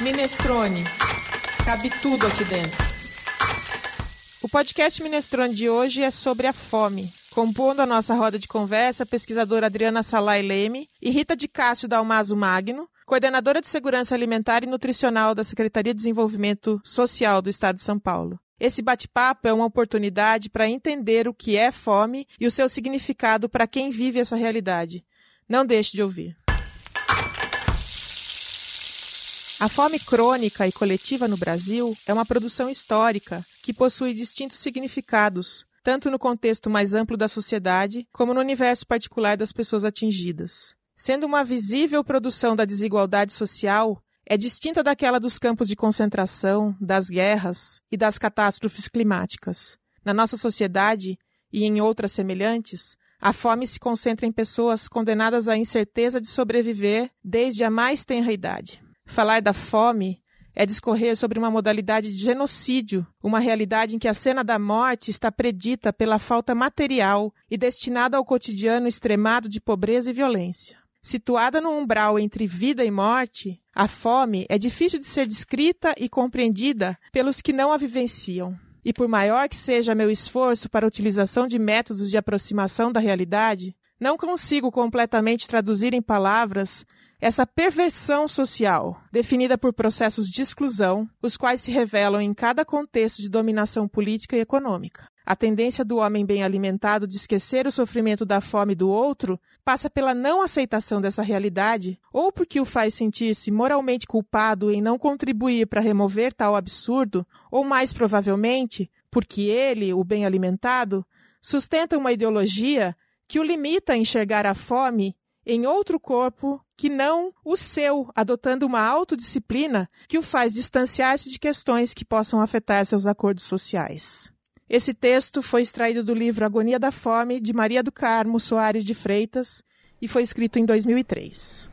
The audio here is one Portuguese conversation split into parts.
Minestrone. Cabe tudo aqui dentro. O podcast Minestrone de hoje é sobre a fome. Compondo a nossa roda de conversa, a pesquisadora Adriana Salai Leme e Rita de Cássio Dalmaso Magno, coordenadora de Segurança Alimentar e Nutricional da Secretaria de Desenvolvimento Social do Estado de São Paulo. Esse bate-papo é uma oportunidade para entender o que é fome e o seu significado para quem vive essa realidade. Não deixe de ouvir. A fome crônica e coletiva no Brasil é uma produção histórica que possui distintos significados, tanto no contexto mais amplo da sociedade como no universo particular das pessoas atingidas. Sendo uma visível produção da desigualdade social, é distinta daquela dos campos de concentração, das guerras e das catástrofes climáticas. Na nossa sociedade e em outras semelhantes, a fome se concentra em pessoas condenadas à incerteza de sobreviver desde a mais tenra idade. Falar da fome é discorrer sobre uma modalidade de genocídio, uma realidade em que a cena da morte está predita pela falta material e destinada ao cotidiano extremado de pobreza e violência. Situada no umbral entre vida e morte, a fome é difícil de ser descrita e compreendida pelos que não a vivenciam. E por maior que seja meu esforço para a utilização de métodos de aproximação da realidade, não consigo completamente traduzir em palavras essa perversão social, definida por processos de exclusão, os quais se revelam em cada contexto de dominação política e econômica. A tendência do homem bem alimentado de esquecer o sofrimento da fome do outro passa pela não aceitação dessa realidade, ou porque o faz sentir-se moralmente culpado em não contribuir para remover tal absurdo, ou mais provavelmente, porque ele, o bem alimentado, sustenta uma ideologia que o limita a enxergar a fome em outro corpo que não o seu, adotando uma autodisciplina que o faz distanciar-se de questões que possam afetar seus acordos sociais. Esse texto foi extraído do livro Agonia da Fome, de Maria do Carmo Soares de Freitas, e foi escrito em 2003.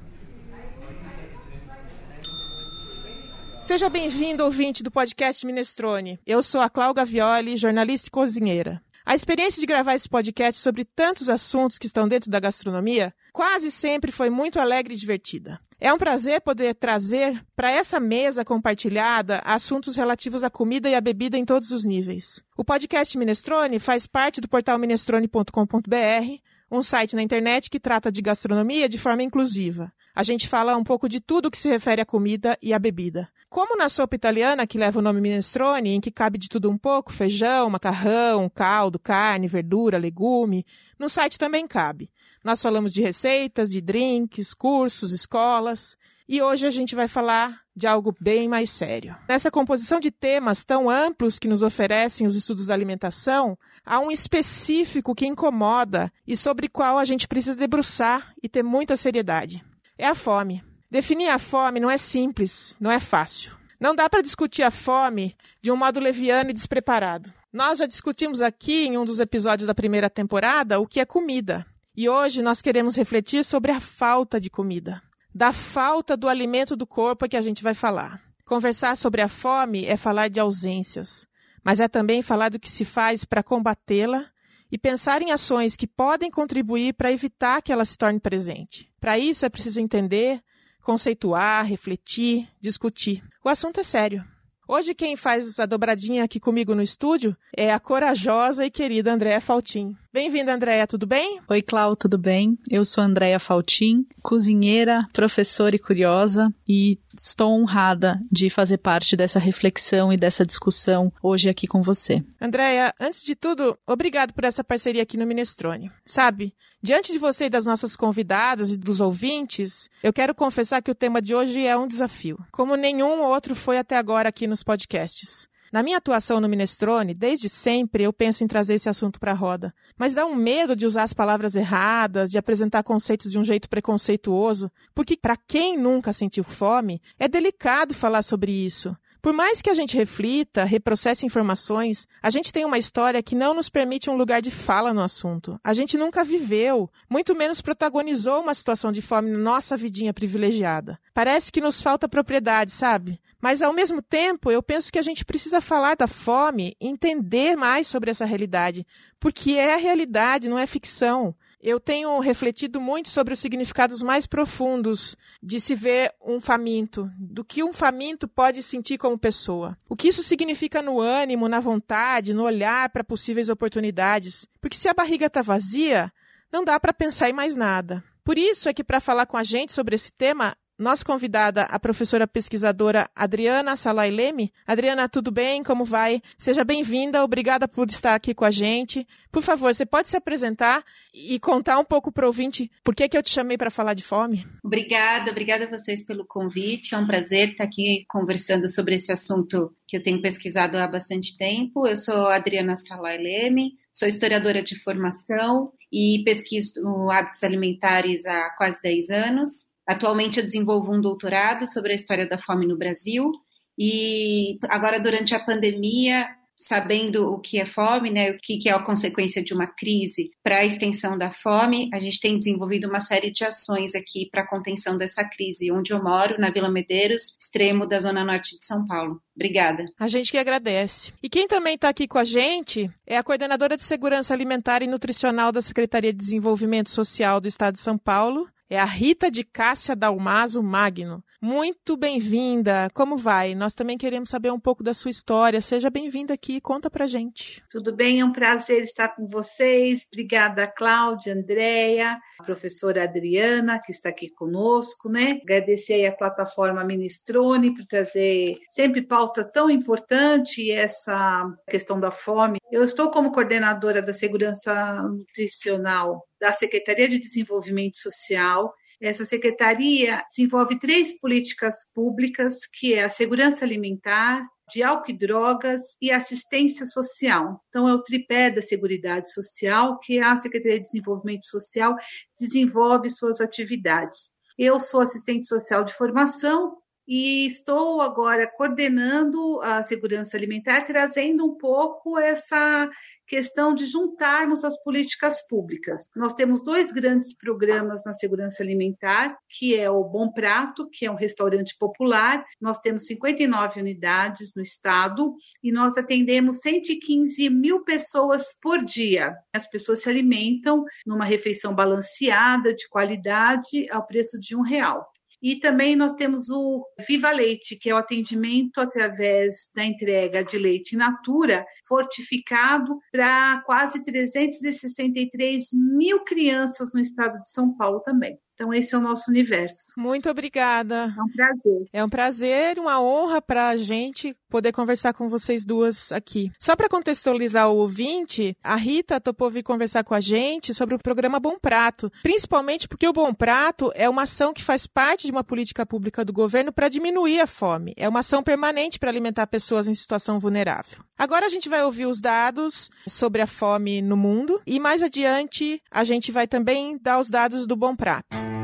Seja bem-vindo, ouvinte do podcast Minestrone. Eu sou a Cláudia Violi, jornalista e cozinheira. A experiência de gravar esse podcast sobre tantos assuntos que estão dentro da gastronomia quase sempre foi muito alegre e divertida. É um prazer poder trazer para essa mesa compartilhada assuntos relativos à comida e à bebida em todos os níveis. O podcast Minestrone faz parte do portal minestrone.com.br, um site na internet que trata de gastronomia de forma inclusiva. A gente fala um pouco de tudo que se refere à comida e à bebida. Como na sopa italiana, que leva o nome minestrone, em que cabe de tudo um pouco, feijão, macarrão, caldo, carne, verdura, legume, no site também cabe. Nós falamos de receitas, de drinks, cursos, escolas, e hoje a gente vai falar de algo bem mais sério. Nessa composição de temas tão amplos que nos oferecem os estudos da alimentação, há um específico que incomoda e sobre qual a gente precisa debruçar e ter muita seriedade é a fome. Definir a fome não é simples, não é fácil. Não dá para discutir a fome de um modo leviano e despreparado. Nós já discutimos aqui em um dos episódios da primeira temporada o que é comida. E hoje nós queremos refletir sobre a falta de comida. Da falta do alimento do corpo é que a gente vai falar. Conversar sobre a fome é falar de ausências, mas é também falar do que se faz para combatê-la e pensar em ações que podem contribuir para evitar que ela se torne presente. Para isso é preciso entender, conceituar, refletir, discutir. O assunto é sério. Hoje quem faz a dobradinha aqui comigo no estúdio é a corajosa e querida Andréa Faltim. Bem-vinda, Andréa, tudo bem? Oi, Clau, tudo bem? Eu sou Andréa Faltim, cozinheira, professora e curiosa, e estou honrada de fazer parte dessa reflexão e dessa discussão hoje aqui com você. Andréia, antes de tudo, obrigado por essa parceria aqui no Minestrone. Sabe, diante de você e das nossas convidadas e dos ouvintes, eu quero confessar que o tema de hoje é um desafio, como nenhum outro foi até agora aqui nos podcasts. Na minha atuação no Minestrone, desde sempre eu penso em trazer esse assunto para a roda. Mas dá um medo de usar as palavras erradas, de apresentar conceitos de um jeito preconceituoso, porque para quem nunca sentiu fome, é delicado falar sobre isso. Por mais que a gente reflita, reprocesse informações, a gente tem uma história que não nos permite um lugar de fala no assunto. A gente nunca viveu, muito menos protagonizou uma situação de fome na nossa vidinha privilegiada. Parece que nos falta propriedade, sabe? Mas ao mesmo tempo, eu penso que a gente precisa falar da fome, entender mais sobre essa realidade, porque é a realidade, não é ficção. Eu tenho refletido muito sobre os significados mais profundos de se ver um faminto, do que um faminto pode sentir como pessoa. O que isso significa no ânimo, na vontade, no olhar para possíveis oportunidades. Porque se a barriga está vazia, não dá para pensar em mais nada. Por isso é que, para falar com a gente sobre esse tema, nossa convidada, a professora pesquisadora Adriana Salai Leme. Adriana, tudo bem? Como vai? Seja bem-vinda, obrigada por estar aqui com a gente. Por favor, você pode se apresentar e contar um pouco para o ouvinte por que, que eu te chamei para falar de fome? Obrigada, obrigada a vocês pelo convite. É um prazer estar aqui conversando sobre esse assunto que eu tenho pesquisado há bastante tempo. Eu sou Adriana Salai Leme, sou historiadora de formação e pesquiso hábitos alimentares há quase 10 anos. Atualmente eu desenvolvo um doutorado sobre a história da fome no Brasil e agora durante a pandemia, sabendo o que é fome, né, o que é a consequência de uma crise para a extensão da fome, a gente tem desenvolvido uma série de ações aqui para a contenção dessa crise, onde eu moro, na Vila Medeiros, extremo da zona norte de São Paulo. Obrigada. A gente que agradece. E quem também está aqui com a gente é a coordenadora de Segurança Alimentar e Nutricional da Secretaria de Desenvolvimento Social do Estado de São Paulo, é a Rita de Cássia Dalmaso Magno. Muito bem-vinda. Como vai? Nós também queremos saber um pouco da sua história. Seja bem-vinda aqui, conta pra gente. Tudo bem, é um prazer estar com vocês. Obrigada, Cláudia, Andréia, professora Adriana, que está aqui conosco, né? Agradecer aí a plataforma Ministrone por trazer sempre pauta tão importante essa questão da fome. Eu estou como coordenadora da segurança nutricional da Secretaria de Desenvolvimento Social. Essa secretaria desenvolve três políticas públicas, que é a segurança alimentar, de álcool e drogas e assistência social. Então, é o tripé da Seguridade Social que a Secretaria de Desenvolvimento Social desenvolve suas atividades. Eu sou assistente social de formação e estou agora coordenando a segurança alimentar, trazendo um pouco essa questão de juntarmos as políticas públicas. Nós temos dois grandes programas na segurança alimentar, que é o Bom Prato, que é um restaurante popular. Nós temos 59 unidades no estado e nós atendemos 115 mil pessoas por dia. As pessoas se alimentam numa refeição balanceada, de qualidade, ao preço de um real. E também nós temos o Viva Leite, que é o atendimento através da entrega de leite in natura, fortificado para quase 363 mil crianças no estado de São Paulo também. Então, esse é o nosso universo. Muito obrigada. É um prazer. É um prazer, uma honra para a gente poder conversar com vocês duas aqui. Só para contextualizar o ouvinte, a Rita topou vir conversar com a gente sobre o programa Bom Prato, principalmente porque o Bom Prato é uma ação que faz parte de uma política pública do governo para diminuir a fome. É uma ação permanente para alimentar pessoas em situação vulnerável. Agora a gente vai ouvir os dados sobre a fome no mundo e mais adiante a gente vai também dar os dados do Bom Prato.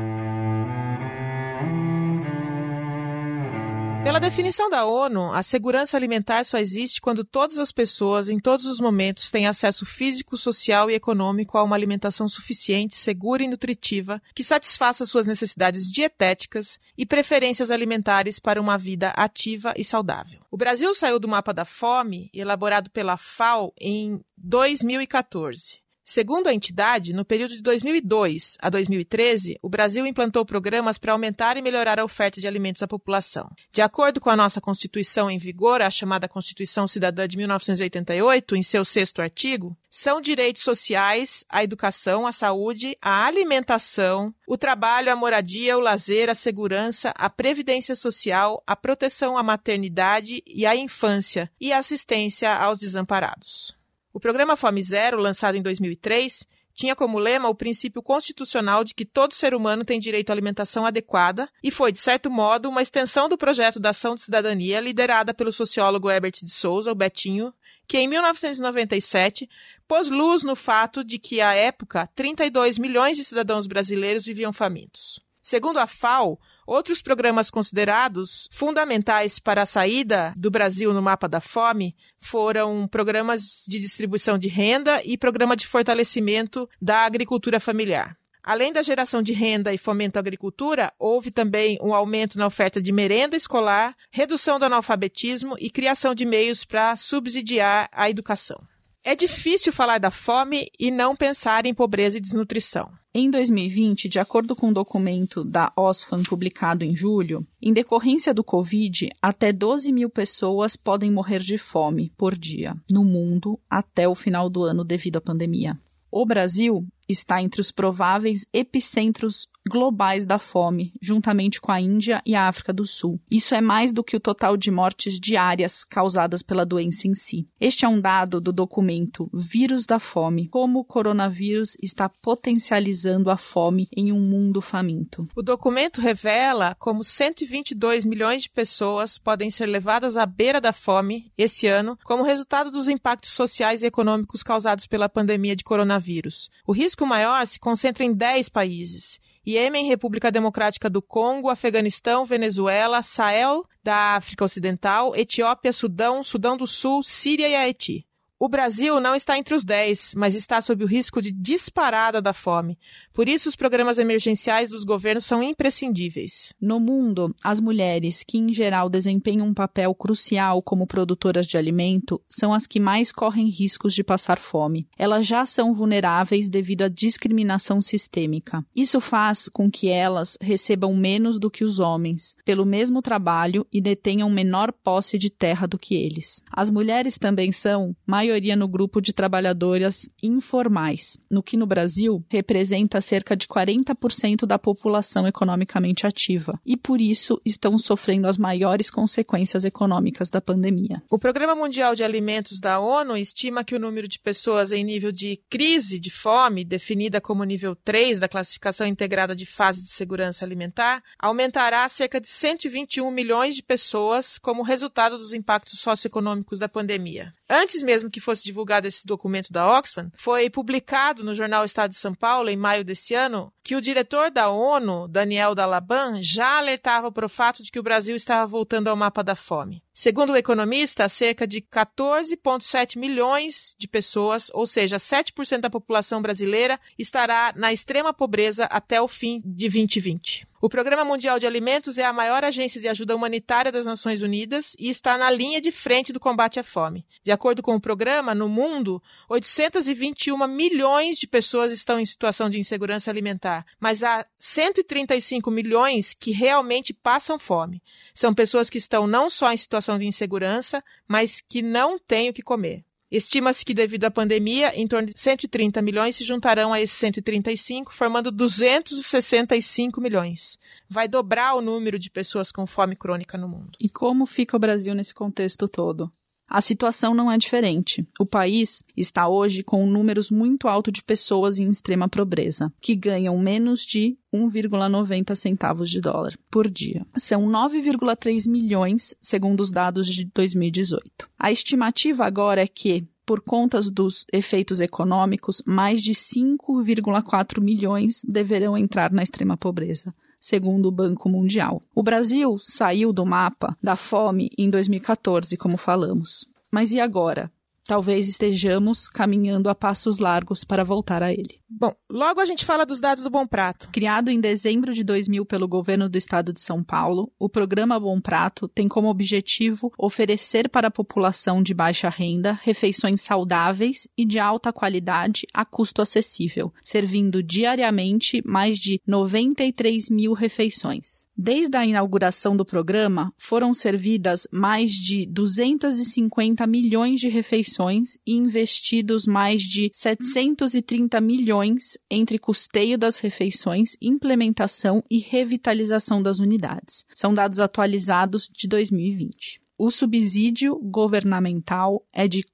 Pela definição da ONU, a segurança alimentar só existe quando todas as pessoas, em todos os momentos, têm acesso físico, social e econômico a uma alimentação suficiente, segura e nutritiva que satisfaça suas necessidades dietéticas e preferências alimentares para uma vida ativa e saudável. O Brasil saiu do mapa da fome, elaborado pela FAO, em 2014. Segundo a entidade, no período de 2002 a 2013, o Brasil implantou programas para aumentar e melhorar a oferta de alimentos à população. De acordo com a nossa Constituição em vigor, a chamada Constituição Cidadã de 1988, em seu sexto artigo, são direitos sociais a educação, a saúde, a alimentação, o trabalho, a moradia, o lazer, a segurança, a previdência social, a proteção à maternidade e à infância e a assistência aos desamparados. O programa Fome Zero, lançado em 2003, tinha como lema o princípio constitucional de que todo ser humano tem direito à alimentação adequada e foi, de certo modo, uma extensão do projeto da Ação de Cidadania liderada pelo sociólogo Herbert de Souza, o Betinho, que em 1997 pôs luz no fato de que, à época, 32 milhões de cidadãos brasileiros viviam famintos. Segundo a FAO, Outros programas considerados fundamentais para a saída do Brasil no mapa da fome foram programas de distribuição de renda e programa de fortalecimento da agricultura familiar. Além da geração de renda e fomento à agricultura, houve também um aumento na oferta de merenda escolar, redução do analfabetismo e criação de meios para subsidiar a educação. É difícil falar da fome e não pensar em pobreza e desnutrição. Em 2020, de acordo com um documento da Osfam publicado em julho, em decorrência do Covid, até 12 mil pessoas podem morrer de fome por dia no mundo até o final do ano devido à pandemia. O Brasil está entre os prováveis epicentros globais da fome, juntamente com a Índia e a África do Sul. Isso é mais do que o total de mortes diárias causadas pela doença em si. Este é um dado do documento Vírus da Fome: Como o coronavírus está potencializando a fome em um mundo faminto. O documento revela como 122 milhões de pessoas podem ser levadas à beira da fome esse ano como resultado dos impactos sociais e econômicos causados pela pandemia de coronavírus. O risco maior se concentra em 10 países Iêmen, República Democrática do Congo, Afeganistão, Venezuela, Sahel da África Ocidental, Etiópia, Sudão, Sudão do Sul, Síria e Haiti. O Brasil não está entre os 10, mas está sob o risco de disparada da fome. Por isso, os programas emergenciais dos governos são imprescindíveis. No mundo, as mulheres, que em geral desempenham um papel crucial como produtoras de alimento, são as que mais correm riscos de passar fome. Elas já são vulneráveis devido à discriminação sistêmica. Isso faz com que elas recebam menos do que os homens, pelo mesmo trabalho e detenham menor posse de terra do que eles. As mulheres também são, maior maioria no grupo de trabalhadoras informais, no que no Brasil representa cerca de 40% da população economicamente ativa, e por isso estão sofrendo as maiores consequências econômicas da pandemia. O Programa Mundial de Alimentos da ONU estima que o número de pessoas em nível de crise de fome, definida como nível 3 da classificação integrada de fase de segurança alimentar, aumentará cerca de 121 milhões de pessoas como resultado dos impactos socioeconômicos da pandemia. Antes mesmo que fosse divulgado esse documento da Oxfam, foi publicado no jornal Estado de São Paulo, em maio desse ano, que o diretor da ONU, Daniel Dalaban, já alertava para o fato de que o Brasil estava voltando ao mapa da fome. Segundo o economista, cerca de 14,7 milhões de pessoas, ou seja, 7% da população brasileira, estará na extrema pobreza até o fim de 2020. O Programa Mundial de Alimentos é a maior agência de ajuda humanitária das Nações Unidas e está na linha de frente do combate à fome. De acordo com o programa, no mundo, 821 milhões de pessoas estão em situação de insegurança alimentar, mas há 135 milhões que realmente passam fome. São pessoas que estão não só em situação de insegurança, mas que não têm o que comer. Estima-se que, devido à pandemia, em torno de 130 milhões se juntarão a esses 135, formando 265 milhões. Vai dobrar o número de pessoas com fome crônica no mundo. E como fica o Brasil nesse contexto todo? A situação não é diferente. O país está hoje com números muito alto de pessoas em extrema pobreza, que ganham menos de 1,90 centavos de dólar por dia. São 9,3 milhões, segundo os dados de 2018. A estimativa agora é que por contas dos efeitos econômicos, mais de 5,4 milhões deverão entrar na extrema pobreza segundo o Banco Mundial. O Brasil saiu do mapa da fome em 2014, como falamos. Mas e agora? Talvez estejamos caminhando a passos largos para voltar a ele. Bom, logo a gente fala dos dados do Bom Prato. Criado em dezembro de 2000 pelo governo do estado de São Paulo, o programa Bom Prato tem como objetivo oferecer para a população de baixa renda refeições saudáveis e de alta qualidade a custo acessível, servindo diariamente mais de 93 mil refeições. Desde a inauguração do programa, foram servidas mais de 250 milhões de refeições e investidos mais de 730 milhões entre custeio das refeições, implementação e revitalização das unidades. São dados atualizados de 2020. O subsídio governamental é de R$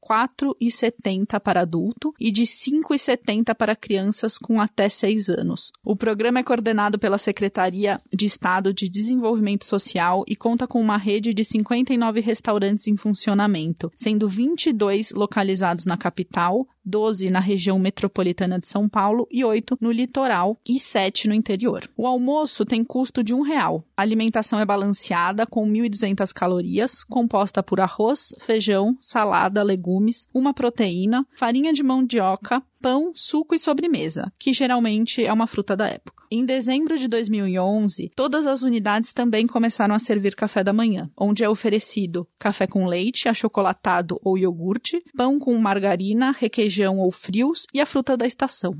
4,70 para adulto e de R$ 5,70 para crianças com até 6 anos. O programa é coordenado pela Secretaria de Estado de Desenvolvimento Social e conta com uma rede de 59 restaurantes em funcionamento, sendo 22 localizados na capital, 12 na região metropolitana de São Paulo e 8 no litoral e 7 no interior. O almoço tem custo de um real. A alimentação é balanceada com 1.200 calorias, composta por arroz, feijão, salada, legumes, uma proteína, farinha de mandioca, pão, suco e sobremesa, que geralmente é uma fruta da época. Em dezembro de 2011, todas as unidades também começaram a servir café da manhã, onde é oferecido café com leite, achocolatado ou iogurte, pão com margarina, requeijão ou frios e a fruta da estação.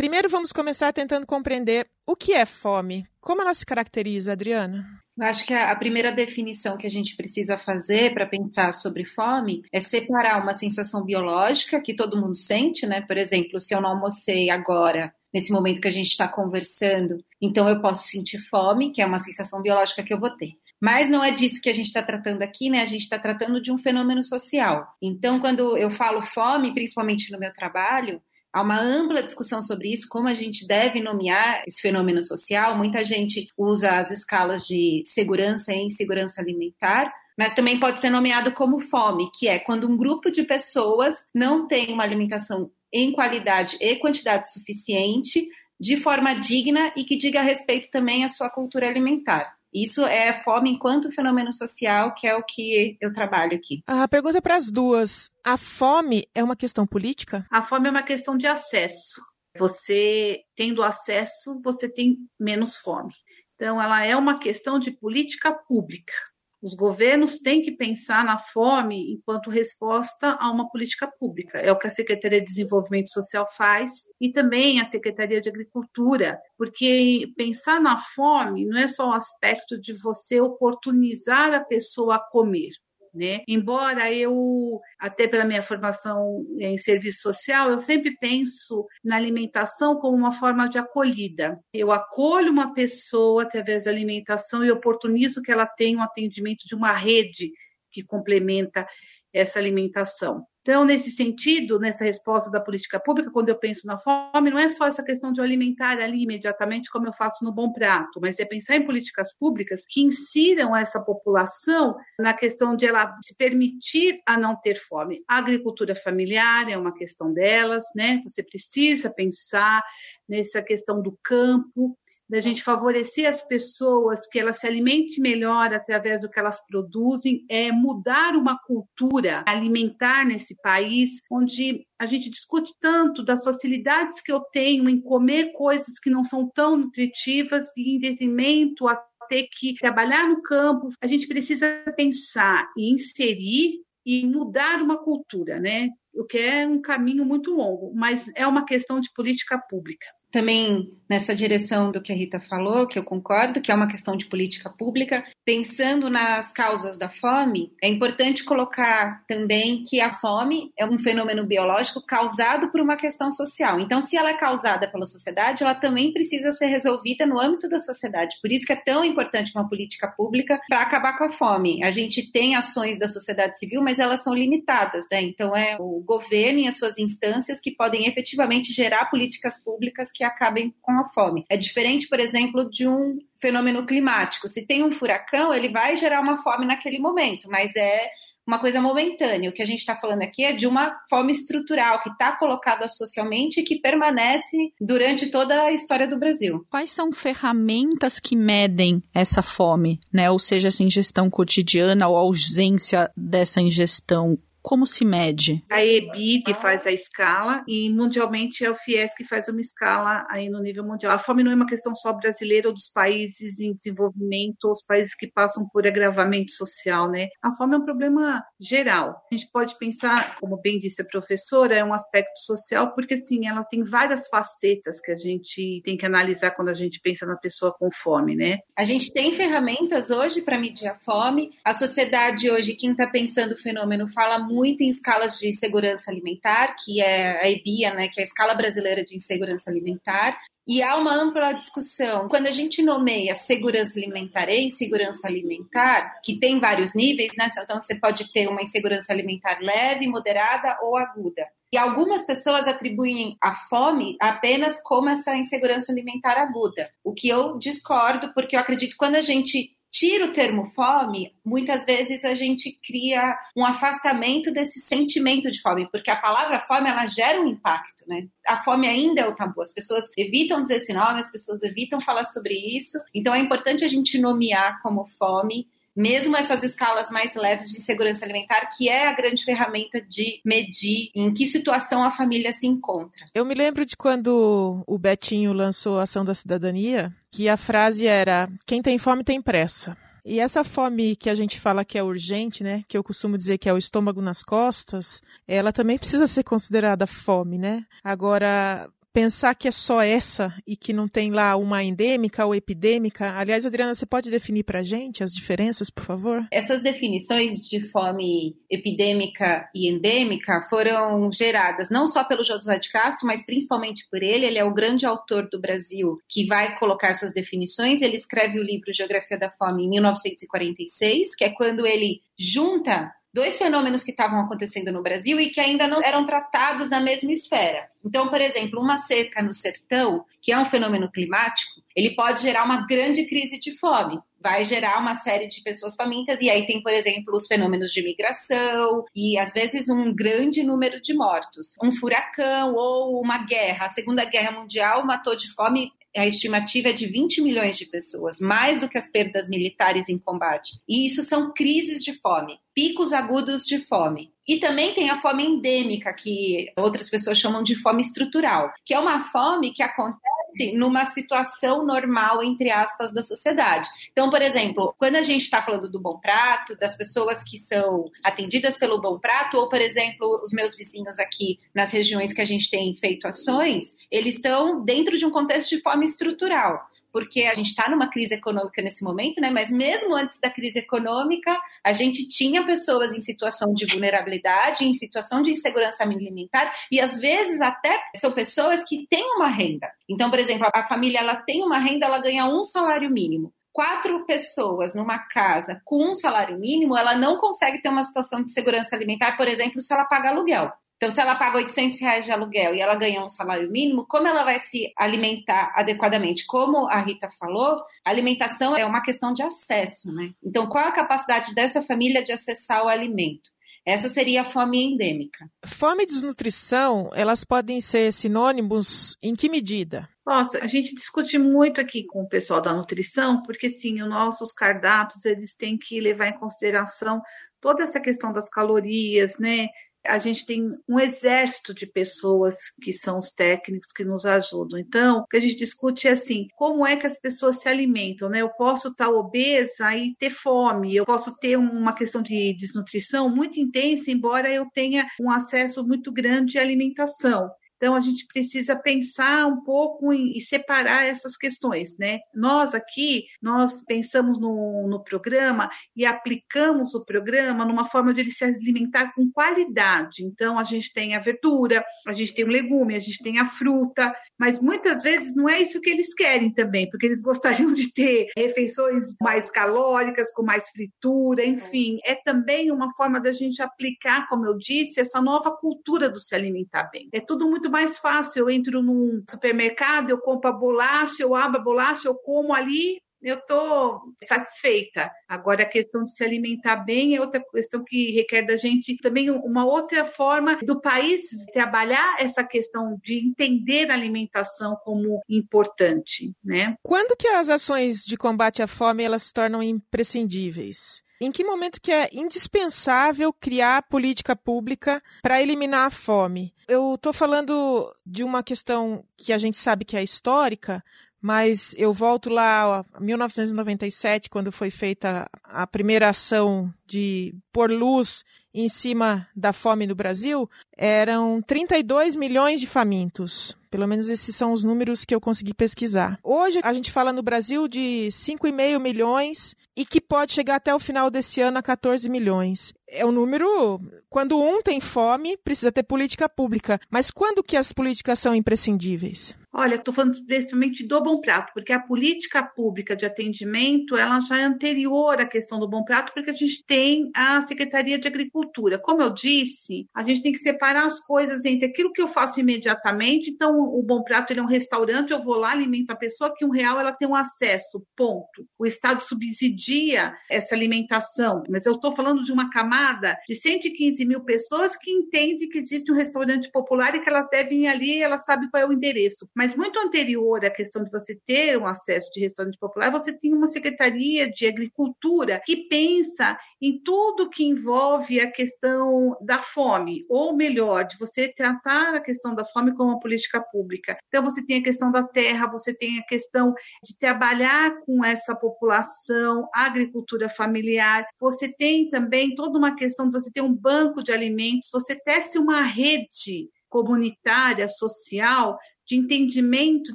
Primeiro vamos começar tentando compreender o que é fome. Como ela se caracteriza, Adriana? Eu acho que a primeira definição que a gente precisa fazer para pensar sobre fome é separar uma sensação biológica que todo mundo sente, né? Por exemplo, se eu não almocei agora, nesse momento que a gente está conversando, então eu posso sentir fome, que é uma sensação biológica que eu vou ter. Mas não é disso que a gente está tratando aqui, né? A gente está tratando de um fenômeno social. Então, quando eu falo fome, principalmente no meu trabalho, Há uma ampla discussão sobre isso, como a gente deve nomear esse fenômeno social. Muita gente usa as escalas de segurança e insegurança alimentar, mas também pode ser nomeado como fome, que é quando um grupo de pessoas não tem uma alimentação em qualidade e quantidade suficiente, de forma digna e que diga respeito também à sua cultura alimentar. Isso é fome enquanto fenômeno social, que é o que eu trabalho aqui. A pergunta é para as duas: a fome é uma questão política? A fome é uma questão de acesso. Você tendo acesso, você tem menos fome. Então, ela é uma questão de política pública. Os governos têm que pensar na fome enquanto resposta a uma política pública. É o que a Secretaria de Desenvolvimento Social faz e também a Secretaria de Agricultura, porque pensar na fome não é só o aspecto de você oportunizar a pessoa a comer, né? Embora eu, até pela minha formação em serviço social, eu sempre penso na alimentação como uma forma de acolhida. Eu acolho uma pessoa através da alimentação e oportunizo que ela tenha um atendimento de uma rede que complementa essa alimentação. Então, nesse sentido, nessa resposta da política pública, quando eu penso na fome, não é só essa questão de alimentar ali imediatamente, como eu faço no Bom Prato, mas é pensar em políticas públicas que insiram essa população na questão de ela se permitir a não ter fome. A agricultura familiar é uma questão delas, né? Você precisa pensar nessa questão do campo, da gente favorecer as pessoas que elas se alimentem melhor através do que elas produzem, é mudar uma cultura alimentar nesse país, onde a gente discute tanto das facilidades que eu tenho em comer coisas que não são tão nutritivas e em detrimento a ter que trabalhar no campo. A gente precisa pensar e inserir e mudar uma cultura, né? O que é um caminho muito longo, mas é uma questão de política pública também nessa direção do que a Rita falou, que eu concordo, que é uma questão de política pública. Pensando nas causas da fome, é importante colocar também que a fome é um fenômeno biológico causado por uma questão social. Então, se ela é causada pela sociedade, ela também precisa ser resolvida no âmbito da sociedade. Por isso que é tão importante uma política pública para acabar com a fome. A gente tem ações da sociedade civil, mas elas são limitadas, né? Então, é o governo e as suas instâncias que podem efetivamente gerar políticas públicas que acabem com a fome. É diferente, por exemplo, de um fenômeno climático. Se tem um furacão, ele vai gerar uma fome naquele momento, mas é uma coisa momentânea. O que a gente está falando aqui é de uma fome estrutural que está colocada socialmente e que permanece durante toda a história do Brasil. Quais são ferramentas que medem essa fome, né? Ou seja, essa ingestão cotidiana ou ausência dessa ingestão como se mede? A EBI, que faz a escala, e mundialmente é o FIES que faz uma escala aí no nível mundial. A fome não é uma questão só brasileira ou dos países em desenvolvimento, ou os países que passam por agravamento social, né? A fome é um problema geral. A gente pode pensar, como bem disse a professora, é um aspecto social, porque sim, ela tem várias facetas que a gente tem que analisar quando a gente pensa na pessoa com fome, né? A gente tem ferramentas hoje para medir a fome. A sociedade hoje, quem está pensando o fenômeno, fala muito em escalas de segurança alimentar, que é a EBIA, né, que é a escala brasileira de insegurança alimentar. E há uma ampla discussão. Quando a gente nomeia segurança alimentar e insegurança alimentar, que tem vários níveis, né? Então você pode ter uma insegurança alimentar leve, moderada ou aguda. E algumas pessoas atribuem a fome apenas como essa insegurança alimentar aguda, o que eu discordo, porque eu acredito que quando a gente tira o termo fome, muitas vezes a gente cria um afastamento desse sentimento de fome, porque a palavra fome ela gera um impacto, né? A fome ainda é o tabu, as pessoas evitam dizer esse nome, as pessoas evitam falar sobre isso, então é importante a gente nomear como fome mesmo essas escalas mais leves de insegurança alimentar, que é a grande ferramenta de medir em que situação a família se encontra. Eu me lembro de quando o Betinho lançou a Ação da Cidadania, que a frase era: quem tem fome tem pressa. E essa fome que a gente fala que é urgente, né? Que eu costumo dizer que é o estômago nas costas, ela também precisa ser considerada fome, né? Agora, pensar que é só essa e que não tem lá uma endêmica ou epidêmica. Aliás, Adriana, você pode definir para a gente as diferenças, por favor? Essas definições de fome epidêmica e endêmica foram geradas não só pelo José de Castro, mas principalmente por ele. Ele é o grande autor do Brasil que vai colocar essas definições. Ele escreve o livro Geografia da Fome em 1946, que é quando ele junta dois fenômenos que estavam acontecendo no Brasil e que ainda não eram tratados na mesma esfera. Então, por exemplo, uma seca no sertão, que é um fenômeno climático, ele pode gerar uma grande crise de fome. Vai gerar uma série de pessoas famintas, e aí tem, por exemplo, os fenômenos de migração e às vezes um grande número de mortos. Um furacão ou uma guerra. A Segunda Guerra Mundial matou de fome a estimativa é de 20 milhões de pessoas, mais do que as perdas militares em combate. E isso são crises de fome, picos agudos de fome. E também tem a fome endêmica, que outras pessoas chamam de fome estrutural, que é uma fome que acontece numa situação normal, entre aspas, da sociedade. Então, por exemplo, quando a gente está falando do Bom Prato, das pessoas que são atendidas pelo Bom Prato, ou, por exemplo, os meus vizinhos aqui nas regiões que a gente tem feito ações, eles estão dentro de um contexto de fome estrutural porque a gente está numa crise econômica nesse momento, né? Mas mesmo antes da crise econômica, a gente tinha pessoas em situação de vulnerabilidade, em situação de insegurança alimentar, e às vezes até são pessoas que têm uma renda. Então, por exemplo, a família ela tem uma renda, ela ganha um salário mínimo quatro pessoas numa casa com um salário mínimo, ela não consegue ter uma situação de segurança alimentar, por exemplo, se ela paga aluguel. Então, se ela paga 800 reais de aluguel e ela ganha um salário mínimo, como ela vai se alimentar adequadamente? Como a Rita falou, a alimentação é uma questão de acesso, né? Então, qual a capacidade dessa família de acessar o alimento? Essa seria a fome endêmica. Fome e desnutrição, elas podem ser sinônimos em que medida? Nossa, a gente discute muito aqui com o pessoal da nutrição, porque sim, os nossos cardápios, eles têm que levar em consideração toda essa questão das calorias, né? A gente tem um exército de pessoas que são os técnicos que nos ajudam. Então, o que a gente discute é assim, como é que as pessoas se alimentam, né? Eu posso estar obesa e ter fome, eu posso ter uma questão de desnutrição muito intensa, embora eu tenha um acesso muito grande à alimentação. Então, a gente precisa pensar um pouco e separar essas questões, né? Nós aqui, nós pensamos no, no programa e aplicamos o programa numa forma de ele se alimentar com qualidade. Então, a gente tem a verdura, a gente tem o legume, a gente tem a fruta, mas muitas vezes não é isso que eles querem também, porque eles gostariam de ter refeições mais calóricas, com mais fritura, enfim. É também uma forma da gente aplicar, como eu disse, essa nova cultura do se alimentar bem. É tudo muito mais fácil. Eu entro num supermercado, eu compro a bolacha, eu abro a bolacha, eu como ali, eu estou satisfeita. Agora, a questão de se alimentar bem é outra questão que requer da gente também uma outra forma do país trabalhar essa questão de entender a alimentação como importante, né? Quando que as ações de combate à fome elas se tornam imprescindíveis? Em que momento que é indispensável criar política pública para eliminar a fome? Eu estou falando de uma questão que a gente sabe que é histórica, mas eu volto lá a 1997, quando foi feita a primeira ação de pôr luz em cima da fome no Brasil, eram 32 milhões de famintos. Pelo menos esses são os números que eu consegui pesquisar. Hoje a gente fala no Brasil de 5,5 milhões e que pode chegar até o final desse ano a 14 milhões. É um número. Quando um tem fome, precisa ter política pública. Mas quando que as políticas são imprescindíveis? Olha, estou falando especificamente do Bom Prato, porque a política pública de atendimento ela já é anterior à questão do Bom Prato, porque a gente tem a Secretaria de Agricultura. Como eu disse, a gente tem que separar as coisas entre aquilo que eu faço imediatamente. Então, o Bom Prato é um restaurante, eu vou lá, alimento a pessoa, que um real ela tem um acesso, ponto. O Estado subsidia essa alimentação, mas eu estou falando de uma camada de 115 mil pessoas que entende que existe um restaurante popular e que elas devem ir ali, elas sabem qual é o endereço mas muito anterior à questão de você ter um acesso de restaurante popular, você tem uma Secretaria de Agricultura que pensa em tudo que envolve a questão da fome, ou melhor, de você tratar a questão da fome como uma política pública. Então, você tem a questão da terra, você tem a questão de trabalhar com essa população, agricultura familiar, você tem também toda uma questão de você ter um banco de alimentos, você tece uma rede comunitária, social, de entendimento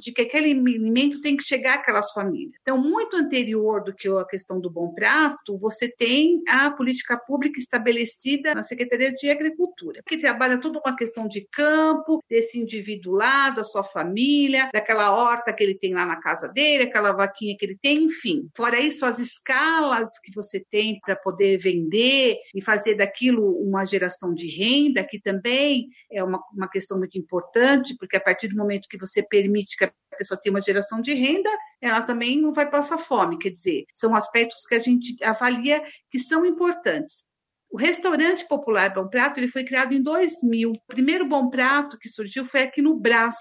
de que aquele alimento tem que chegar àquelas famílias. Então, muito anterior do que a questão do bom prato, você tem a política pública estabelecida na Secretaria de Agricultura, que trabalha toda uma questão de campo, desse indivíduo lá, da sua família, daquela horta que ele tem lá na casa dele, aquela vaquinha que ele tem, enfim. Fora isso, as escalas que você tem para poder vender e fazer daquilo uma geração de renda, que também é uma, uma questão muito importante, porque a partir do momento que você permite que a pessoa tenha uma geração de renda, ela também não vai passar fome. Quer dizer, são aspectos que a gente avalia que são importantes. O restaurante popular Bom Prato ele foi criado em 2000. O primeiro Bom Prato que surgiu foi aqui no Brás.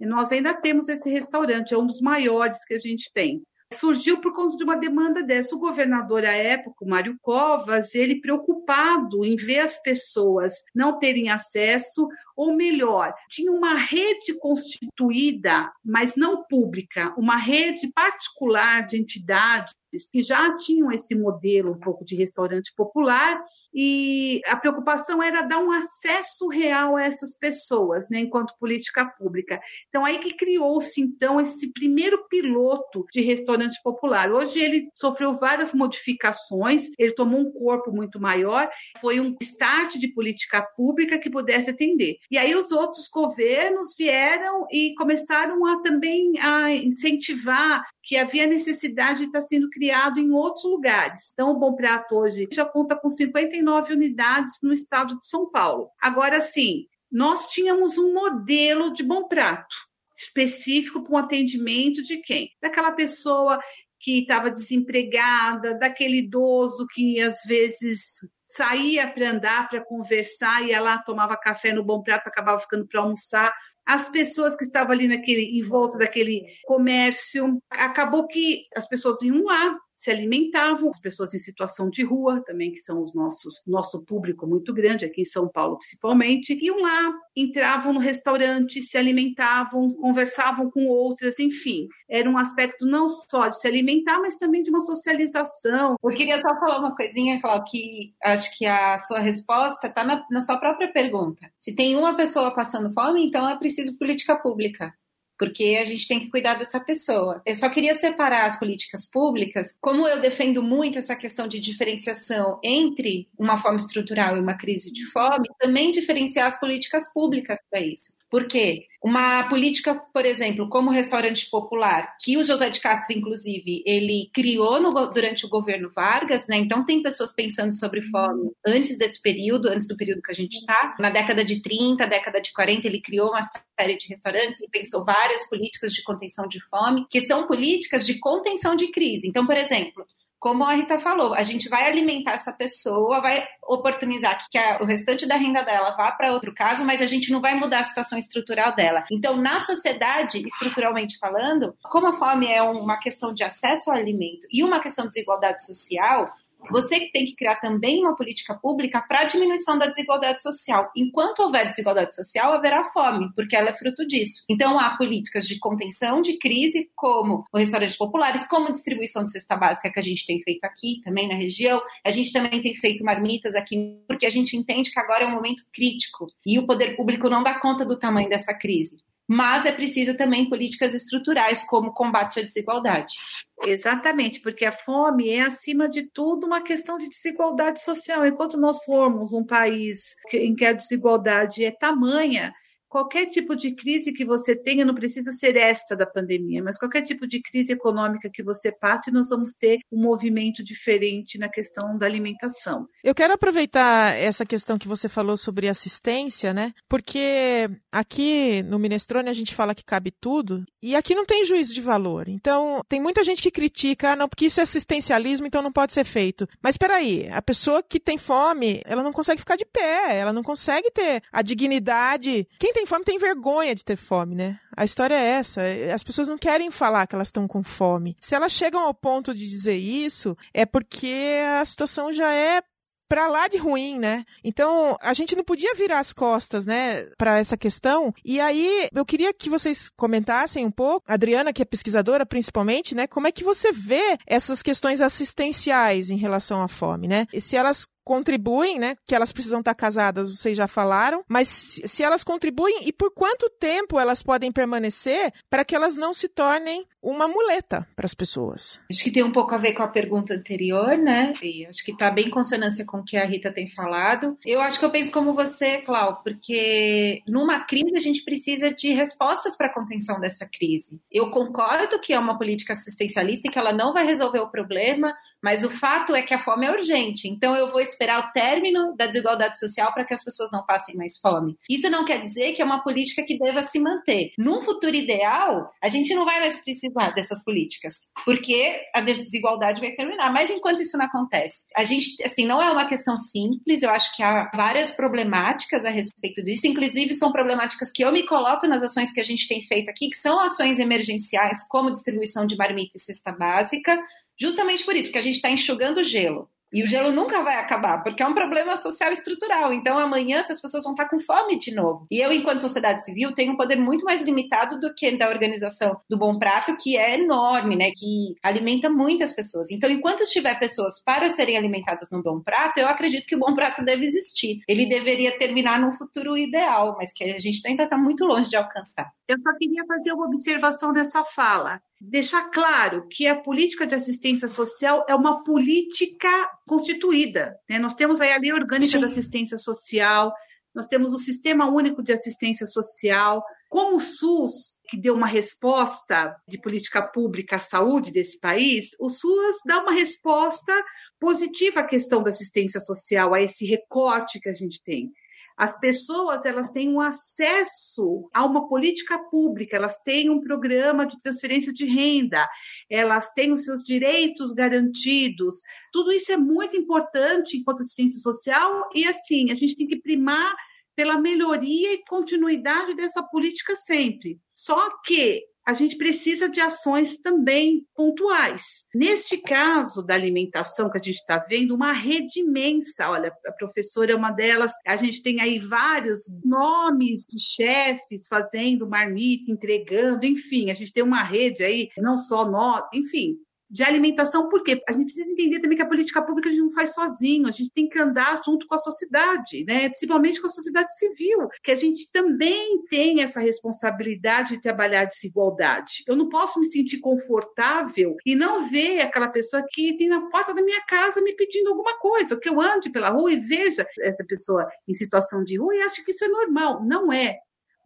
E nós ainda temos esse restaurante, é um dos maiores que a gente tem surgiu por conta de uma demanda dessa. O governador à época, Mário Covas, ele preocupado em ver as pessoas não terem acesso, ou melhor, tinha uma rede constituída, mas não pública, uma rede particular de entidades que já tinham esse modelo um pouco de restaurante popular e a preocupação era dar um acesso real a essas pessoas, né, enquanto política pública. Então aí que criou-se então esse primeiro piloto de restaurante popular. Hoje ele sofreu várias modificações, ele tomou um corpo muito maior, foi um start de política pública que pudesse atender. E aí os outros governos vieram e começaram a também a incentivar que havia necessidade de estar sendo criado em outros lugares. Então, o Bom Prato hoje já conta com 59 unidades no estado de São Paulo. Agora, sim, nós tínhamos um modelo de Bom Prato específico para um atendimento de quem? Daquela pessoa que estava desempregada, daquele idoso que às vezes saía para andar, para conversar, ia lá, tomava café no Bom Prato, acabava ficando para almoçar. As pessoas que estavam ali naquele, em volta daquele comércio, acabou que as pessoas iam lá, se alimentavam, as pessoas em situação de rua também, que são os nossos nosso público muito grande aqui em São Paulo principalmente, iam lá, entravam no restaurante, se alimentavam, conversavam com outras, enfim, era um aspecto não só de se alimentar, mas também de uma socialização. Eu queria só falar uma coisinha, Cláudia, que acho que a sua resposta está na, na sua própria pergunta. Se tem uma pessoa passando fome, então é preciso política pública porque a gente tem que cuidar dessa pessoa. Eu só queria separar as políticas públicas, como eu defendo muito essa questão de diferenciação entre uma fome estrutural e uma crise de fome, também diferenciar as políticas públicas para isso. Por quê? Uma política, por exemplo, como o restaurante popular, que o José de Castro, inclusive, ele criou no, durante o governo Vargas, né? Então tem pessoas pensando sobre fome antes desse período, antes do período que a gente está. Na década de 30, década de 40, ele criou uma série de restaurantes e pensou várias políticas de contenção de fome, que são políticas de contenção de crise. Então, por exemplo, como a Rita falou, a gente vai alimentar essa pessoa, vai oportunizar que o restante da renda dela vá para outro caso, mas a gente não vai mudar a situação estrutural dela. Então, na sociedade, estruturalmente falando, como a fome é uma questão de acesso ao alimento e uma questão de desigualdade social, você tem que criar também uma política pública para a diminuição da desigualdade social. Enquanto houver desigualdade social, haverá fome, porque ela é fruto disso. Então, há políticas de contenção de crise, como o restaurantes populares, como distribuição de cesta básica, que a gente tem feito aqui também na região. A gente também tem feito marmitas aqui, porque a gente entende que agora é um momento crítico e o poder público não dá conta do tamanho dessa crise mas é preciso também políticas estruturais, como combate à desigualdade. Exatamente, porque a fome é, acima de tudo, uma questão de desigualdade social. Enquanto nós formos um país em que a desigualdade é tamanha, qualquer tipo de crise que você tenha não precisa ser esta da pandemia, mas qualquer tipo de crise econômica que você passe, nós vamos ter um movimento diferente na questão da alimentação. Eu quero aproveitar essa questão que você falou sobre assistência, né? Porque aqui no Minestrone a gente fala que cabe tudo e aqui não tem juízo de valor. Então, tem muita gente que critica, ah, não, porque isso é assistencialismo, então não pode ser feito. Mas espera aí, a pessoa que tem fome, ela não consegue ficar de pé, ela não consegue ter a dignidade. Quem tem fome tem vergonha de ter fome, né? A história é essa. As pessoas não querem falar que elas estão com fome. Se elas chegam ao ponto de dizer isso, é porque a situação já é para lá de ruim, né? Então, a gente não podia virar as costas, né, para essa questão. E aí, eu queria que vocês comentassem um pouco, Adriana, que é pesquisadora principalmente, né, como é que você vê essas questões assistenciais em relação à fome, né? E se elas contribuem, né? Que elas precisam estar casadas, vocês já falaram, mas se, elas contribuem e por quanto tempo elas podem permanecer para que elas não se tornem uma muleta para as pessoas? Acho que tem um pouco a ver com a pergunta anterior, né? E acho que está bem em consonância com o que a Rita tem falado. Eu acho que eu penso como você, Clau, porque numa crise a gente precisa de respostas para a contenção dessa crise. Eu concordo que é uma política assistencialista e que ela não vai resolver o problema, mas o fato é que a fome é urgente. Então eu vou esperar o término da desigualdade social para que as pessoas não passem mais fome. Isso não quer dizer que é uma política que deva se manter. Num futuro ideal, a gente não vai mais precisar dessas políticas, porque a desigualdade vai terminar. Mas enquanto isso não acontece, a gente, assim, não é uma questão simples. Eu acho que há várias problemáticas a respeito disso. Inclusive, são problemáticas que eu me coloco nas ações que a gente tem feito aqui, que são ações emergenciais, como distribuição de marmita e cesta básica, justamente por isso, porque a gente está enxugando gelo. E o gelo nunca vai acabar, porque é um problema social estrutural. Então, amanhã, essas pessoas vão estar com fome de novo. E eu, enquanto sociedade civil, tenho um poder muito mais limitado do que da organização do Bom Prato, que é enorme, né? Que alimenta muitas pessoas. Então, enquanto tiver pessoas para serem alimentadas no Bom Prato, eu acredito que o Bom Prato deve existir. Ele deveria terminar num futuro ideal, mas que a gente ainda está muito longe de alcançar. Eu só queria fazer uma observação dessa fala deixar claro que a política de assistência social é uma política constituída. Né? Nós temos aí a Lei Orgânica Sim. da Assistência Social, nós temos o Sistema Único de Assistência Social, como o SUS, que deu uma resposta de política pública à saúde desse país, o SUS dá uma resposta positiva à questão da assistência social, a esse recorte que a gente tem. As pessoas elas têm um acesso a uma política pública, elas têm um programa de transferência de renda, elas têm os seus direitos garantidos. Tudo isso é muito importante enquanto assistência social e assim a gente tem que primar pela melhoria e continuidade dessa política sempre. Só que a gente precisa de ações também pontuais. Neste caso da alimentação que a gente está vendo, uma rede imensa. Olha, a professora é uma delas. A gente tem aí vários nomes de chefes fazendo marmita, entregando, enfim, a gente tem uma rede aí, não só nós, enfim, de alimentação, porque a gente precisa entender também que a política pública a gente não faz sozinho, a gente tem que andar junto com a sociedade, né? principalmente com a sociedade civil, que a gente também tem essa responsabilidade de trabalhar a desigualdade. Eu não posso me sentir confortável e não ver aquela pessoa que tem na porta da minha casa me pedindo alguma coisa, que eu ande pela rua e veja essa pessoa em situação de rua e acho que isso é normal. Não é.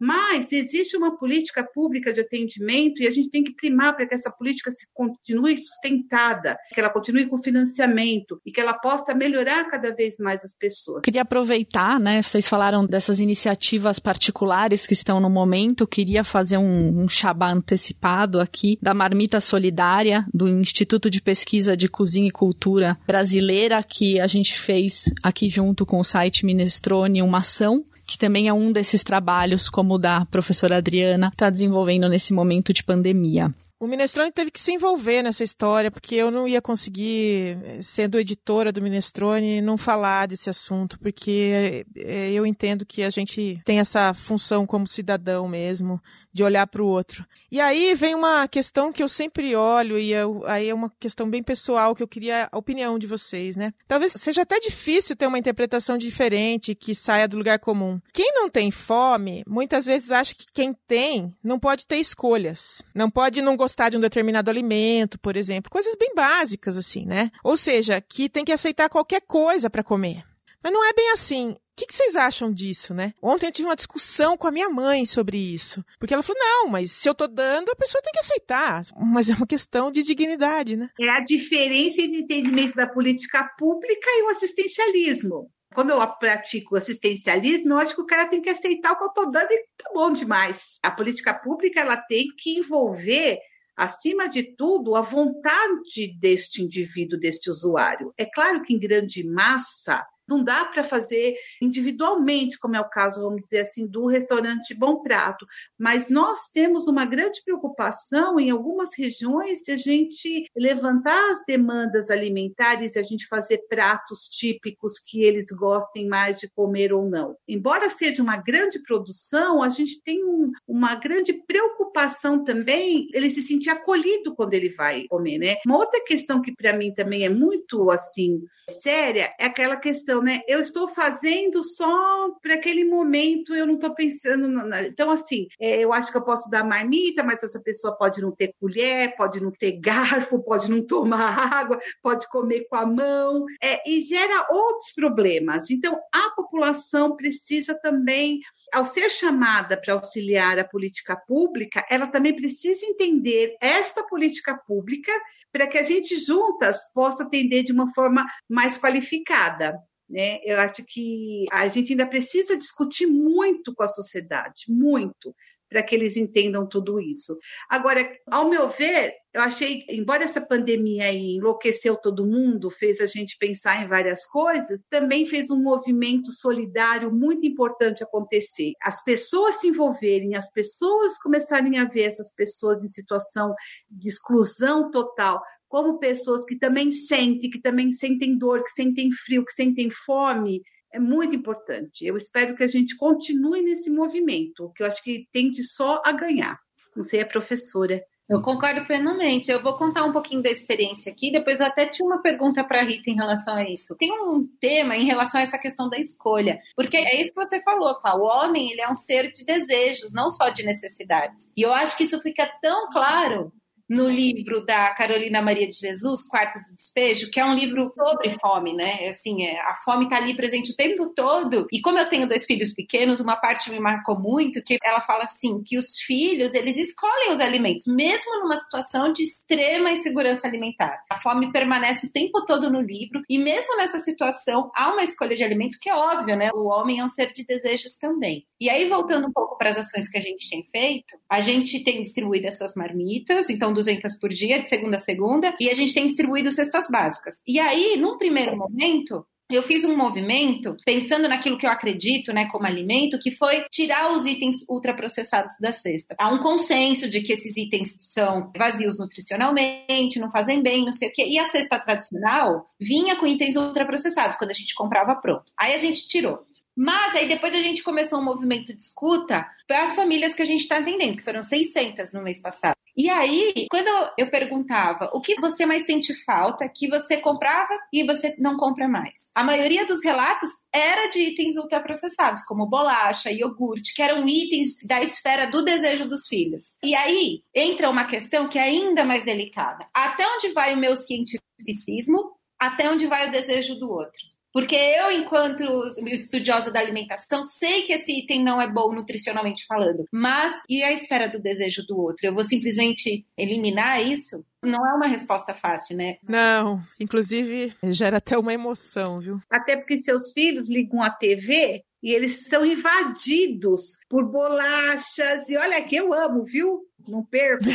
Mas existe uma política pública de atendimento e a gente tem que primar para que essa política se continue sustentada, que ela continue com financiamento e que ela possa melhorar cada vez mais as pessoas. Queria aproveitar, né? Vocês falaram dessas iniciativas particulares que estão no momento. Queria fazer um, um xabá antecipado aqui da Marmita Solidária do Instituto de Pesquisa de Cozinha e Cultura Brasileira que a gente fez aqui junto com o site Minestrone uma ação que também é um desses trabalhos, como o da professora Adriana, está desenvolvendo nesse momento de pandemia. O Minestrone teve que se envolver nessa história, porque eu não ia conseguir, sendo editora do Minestrone, não falar desse assunto, porque é, eu entendo que a gente tem essa função como cidadão mesmo, de olhar para o outro. E aí vem uma questão que eu sempre olho, e eu, aí é uma questão bem pessoal, que eu queria a opinião de vocês, né? Talvez seja até difícil ter uma interpretação diferente que saia do lugar comum. Quem não tem fome, muitas vezes acha que quem tem não pode ter escolhas. Não pode não gostar de um determinado alimento, por exemplo. Coisas bem básicas, assim, né? Ou seja, que tem que aceitar qualquer coisa para comer. Mas não é bem assim. O que, que, vocês acham disso, né? Ontem eu tive uma discussão com a minha mãe sobre isso. Porque ela falou: não, mas se eu tô dando, a pessoa tem que aceitar. Mas é uma questão de dignidade, né? É a diferença de entendimento da política pública e o assistencialismo. Quando eu pratico assistencialismo, eu acho que o cara tem que aceitar o que eu tô dando e tá bom demais. A política pública ela tem que envolver acima de tudo, a vontade deste indivíduo, deste usuário. É claro que em grande massa, Não dá para fazer individualmente, como é o caso, vamos dizer assim, do restaurante Bom Prato, mas nós temos uma grande preocupação em algumas regiões de a gente levantar as demandas alimentares e a gente fazer pratos típicos que eles gostem mais de comer ou não. Embora seja uma grande produção, a gente tem um, uma grande preocupação também ele se sentir acolhido quando ele vai comer, né? Uma outra questão que para mim também é muito assim séria é aquela questão, né? Eu estou fazendo só para aquele momento, eu não estou pensando. Na... Então, assim, é, eu acho que eu posso dar marmita, mas essa pessoa pode não ter colher, pode não ter garfo, pode não tomar água, pode comer com a mão, é, e gera outros problemas. Então, a população precisa também ao ser chamada para auxiliar a política pública, ela também precisa entender esta política pública para que a gente juntas possa atender de uma forma mais qualificada. Né? Eu acho que a gente ainda precisa discutir muito com a sociedade, muito, para que eles entendam tudo isso. Agora, ao meu ver, eu achei, embora essa pandemia enlouqueceu todo mundo, fez a gente pensar em várias coisas, também fez um movimento solidário muito importante acontecer. As pessoas se envolverem, as pessoas começarem a ver essas pessoas em situação de exclusão total como pessoas que também sentem, que também sentem dor, que sentem frio, que sentem fome, é muito importante. Eu espero que a gente continue nesse movimento, que eu acho que tende só a ganhar. Não sei, a professora. Eu concordo plenamente. Eu vou contar um pouquinho da experiência aqui. Depois eu até tinha uma pergunta para a Rita em relação a isso. Tem um tema em relação a essa questão da escolha, porque é isso que você falou, Cláudio. O homem ele é um ser de desejos, não só de necessidades. E eu acho que isso fica tão claro no livro da Carolina Maria de Jesus, Quarto do Despejo, que é um livro sobre fome, né? Assim, é, a fome está ali presente o tempo todo. E como eu tenho dois filhos pequenos, uma parte me marcou muito, que ela fala assim, que os filhos, eles escolhem os alimentos, mesmo numa situação de extrema insegurança alimentar. A fome permanece o tempo todo no livro, e mesmo nessa situação, há uma escolha de alimentos que é óbvio, né? O homem é um ser de desejos também. E aí, voltando um pouco para as ações que a gente tem feito, a gente tem distribuído essas marmitas, então 200 por dia, de segunda a segunda, e a gente tem distribuído cestas básicas. E aí, num primeiro momento, eu fiz um movimento pensando naquilo que eu acredito, né, como alimento, que foi tirar os itens ultraprocessados da cesta. Há um consenso de que esses itens são vazios nutricionalmente, não fazem bem, não sei o quê. E a cesta tradicional vinha com itens ultraprocessados quando a gente comprava pronto. Aí a gente tirou. Mas aí depois a gente começou um movimento de escuta para as famílias que a gente está atendendo, que foram 600 no mês passado. E aí, quando eu perguntava o que você mais sente falta, que você comprava e você não compra mais, a maioria dos relatos era de itens ultraprocessados, como bolacha, iogurte, que eram itens da esfera do desejo dos filhos. E aí entra uma questão que é ainda mais delicada. Até onde vai o meu cientificismo? Até onde vai o desejo do outro? Porque eu, enquanto estudiosa da alimentação, sei que esse item não é bom nutricionalmente falando. Mas e a esfera do desejo do outro? Eu vou simplesmente eliminar isso? Não é uma resposta fácil, né? Não, inclusive gera até uma emoção, viu? Até porque seus filhos ligam a TV e eles são invadidos por bolachas. E olha que eu amo, viu? Não perco.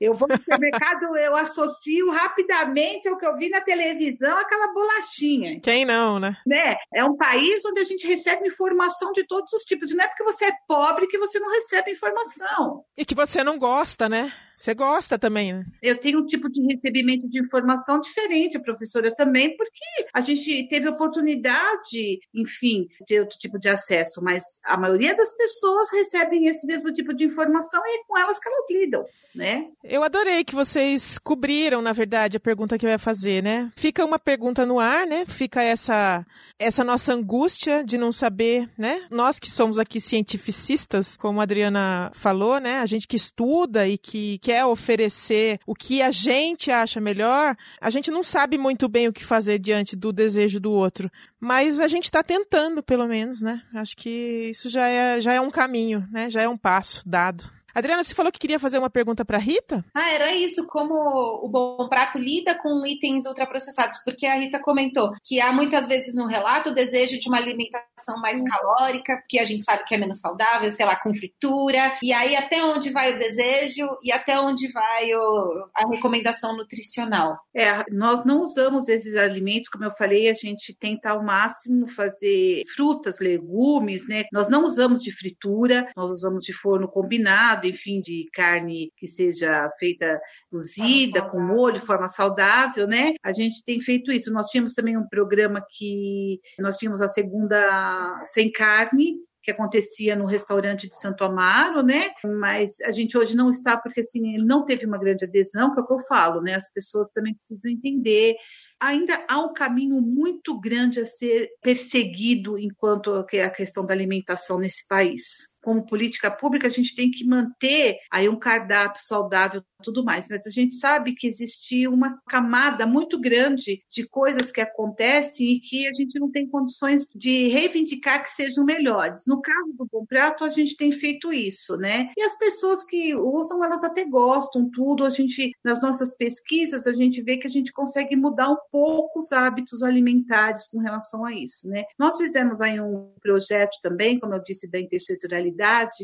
Eu vou no supermercado, eu associo rapidamente ao que eu vi na televisão, aquela bolachinha. Quem não, né? né? É um país onde a gente recebe informação de todos os tipos. E não é porque você é pobre que você não recebe informação. E que você não gosta, né? Você gosta também, né? Eu tenho um tipo de recebimento de informação diferente, a professora também, porque a gente teve oportunidade, enfim, de outro tipo de acesso, mas a maioria das pessoas recebem esse mesmo tipo de informação e é com elas que elas lidam, né? Eu adorei que vocês cobriram, na verdade, a pergunta que eu ia fazer, né? Fica uma pergunta no ar, né? Fica essa essa nossa angústia de não saber, né? Nós que somos aqui cientificistas, como a Adriana falou, né? A gente que estuda e que quer oferecer o que a gente acha melhor, a gente não sabe muito bem o que fazer diante do desejo do outro. Mas a gente está tentando, pelo menos, né? Acho que isso já é, já é um caminho, né? Já é um passo dado. Adriana, você falou que queria fazer uma pergunta para Rita? Ah, era isso, como o Bom Prato lida com itens ultraprocessados, porque a Rita comentou que há muitas vezes no relato o desejo de uma alimentação mais calórica, que a gente sabe que é menos saudável, sei lá, com fritura, e aí até onde vai o desejo e até onde vai o, a recomendação nutricional? É, nós não usamos esses alimentos, como eu falei, a gente tenta ao máximo fazer frutas, legumes, né? Nós não usamos de fritura, nós usamos de forno combinado, enfim, de carne que seja feita cozida, com molho, de forma saudável, né? A gente tem feito isso. Nós tínhamos também um programa que nós tínhamos a segunda sem carne, que acontecia no restaurante de Santo Amaro, né? Mas a gente hoje não está porque assim ele não teve uma grande adesão, que é o que eu falo, né? As pessoas também precisam entender ainda há um caminho muito grande a ser perseguido enquanto a questão da alimentação nesse país como política pública, a gente tem que manter aí um cardápio saudável tudo mais. Mas a gente sabe que existe uma camada muito grande de coisas que acontecem e que a gente não tem condições de reivindicar que sejam melhores. No caso do Bom Prato, a gente tem feito isso, né? E as pessoas que usam, elas até gostam tudo. A gente, nas nossas pesquisas, a gente vê que a gente consegue mudar um pouco os hábitos alimentares com relação a isso, né? Nós fizemos aí um projeto também, como eu disse, da intersetorialidade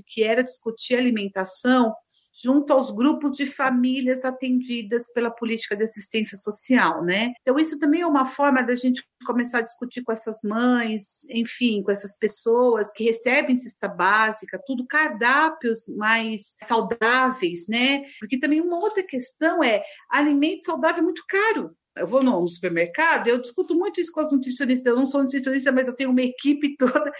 que era discutir alimentação junto aos grupos de famílias atendidas pela política de assistência social, né? Então isso também é uma forma da gente começar a discutir com essas mães, enfim, com essas pessoas que recebem cesta básica, tudo cardápios mais saudáveis, né? Porque também uma outra questão é alimento saudável é muito caro. Eu vou no supermercado, eu discuto muito isso com as nutricionistas. Eu não sou nutricionista, mas eu tenho uma equipe toda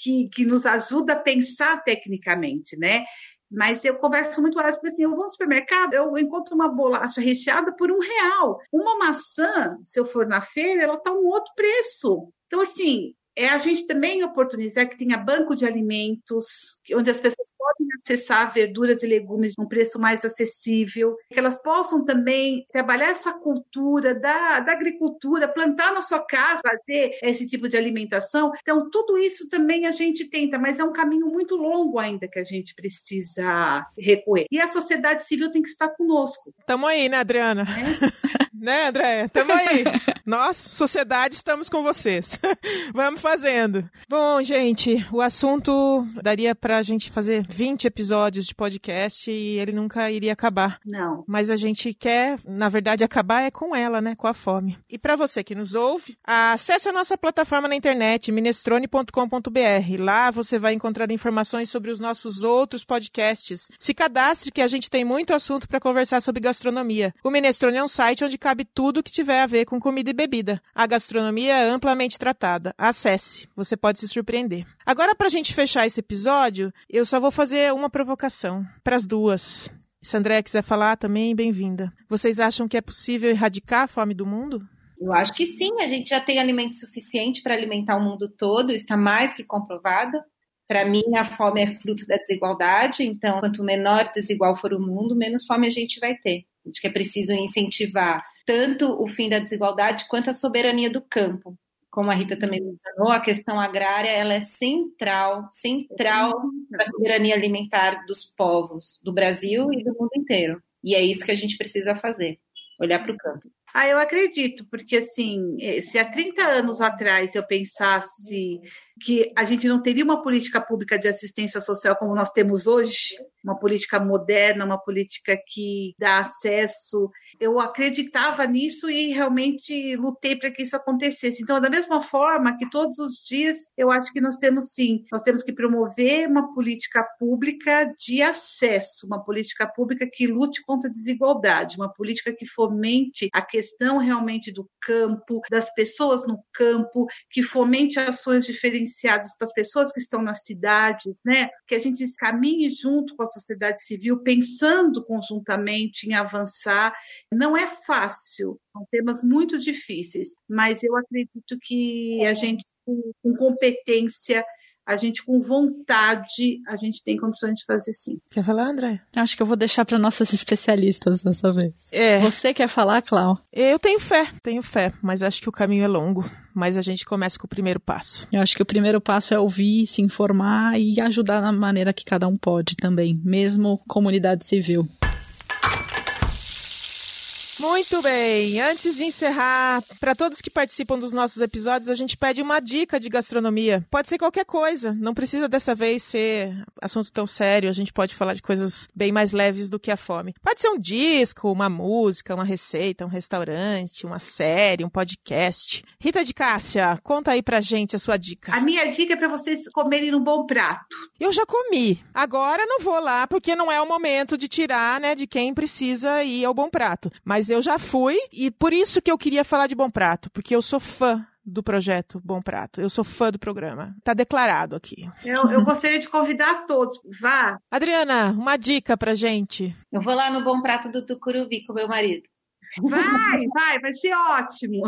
que, que nos ajuda a pensar tecnicamente, né? Mas eu converso muito mais, porque assim, eu vou no supermercado, eu encontro uma bolacha recheada por um real. Uma maçã, se eu for na feira, ela está um outro preço. Então, assim, é a gente também oportunizar que tenha banco de alimentos, onde as pessoas podem acessar verduras e legumes num preço mais acessível, que elas possam também trabalhar essa cultura da, da agricultura, plantar na sua casa, fazer esse tipo de alimentação. Então, tudo isso também a gente tenta, mas é um caminho muito longo ainda que a gente precisa recorrer. E a sociedade civil tem que estar conosco. Estamos aí, né, Adriana? É? né, André? Estamos aí. Nós, sociedade, estamos com vocês. Vamos fazendo. Bom, gente, o assunto daria para a gente fazer 20 episódios de podcast e ele nunca iria acabar. Não. Mas a gente quer, na verdade, acabar é com ela, né? Com a fome. E para você que nos ouve, acesse a nossa plataforma na internet, minestrone.com.br. Lá você vai encontrar informações sobre os nossos outros podcasts. Se cadastre que a gente tem muito assunto para conversar sobre gastronomia. O Minestrone é um site onde cabe tudo que tiver a ver com comida e bebida. A gastronomia é amplamente tratada. Acesse, você pode se surpreender. Agora, para a gente fechar esse episódio, eu só vou fazer uma provocação para as duas. Se a quiser falar também, bem-vinda. Vocês acham que é possível erradicar a fome do mundo? Eu acho que sim, a gente já tem alimento suficiente para alimentar o mundo todo, está mais que comprovado. Para mim, a fome é fruto da desigualdade, então, quanto menor desigual for o mundo, menos fome a gente vai ter. Acho que é preciso incentivar tanto o fim da desigualdade quanto a soberania do campo. Como a Rita também mencionou, a questão agrária ela é central, central para a soberania alimentar dos povos do Brasil e do mundo inteiro. E é isso que a gente precisa fazer, olhar para o campo. Ah, eu acredito, porque assim, eh, se há 30 anos atrás eu pensasse que a gente não teria uma política pública de assistência social como nós temos hoje, uma política moderna, uma política que dá acesso. Eu acreditava nisso e realmente lutei para que isso acontecesse. Então, da mesma forma que todos os dias, eu acho que nós temos sim, nós temos que promover uma política pública de acesso, uma política pública que lute contra a desigualdade, uma política que fomente a questão realmente do campo, das pessoas no campo, que fomente ações diferenciadas para as pessoas que estão nas cidades, né? Que a gente caminhe junto com a sociedade civil, pensando conjuntamente em avançar. Não é fácil, são temas muito difíceis, mas eu acredito que a gente, com competência, a gente com vontade, a gente tem condições de fazer sim. Quer falar, André? Acho que eu vou deixar para nossas especialistas dessa vez. É. Você quer falar, Clau? Eu tenho fé, tenho fé, mas acho que o caminho é longo. Mas a gente começa com o primeiro passo. Eu acho que o primeiro passo é ouvir, se informar e ajudar na maneira que cada um pode também, mesmo comunidade civil. Muito bem. Antes de encerrar, para todos que participam dos nossos episódios, a gente pede uma dica de gastronomia. Pode ser qualquer coisa, não precisa dessa vez ser assunto tão sério. A gente pode falar de coisas bem mais leves do que a fome. Pode ser um disco, uma música, uma receita, um restaurante, uma série, um podcast. Rita de Cássia, conta aí pra gente a sua dica. A minha dica é para vocês comerem num bom prato. Eu já comi. Agora não vou lá porque não é o momento de tirar, né, de quem precisa ir ao bom prato. Mas eu já fui e por isso que eu queria falar de Bom Prato, porque eu sou fã do projeto Bom Prato. Eu sou fã do programa. Tá declarado aqui. Eu, eu gostaria de convidar todos. Vá. Adriana, uma dica pra gente. Eu vou lá no Bom Prato do Tucuruvi com meu marido. Vai, vai, vai ser ótimo.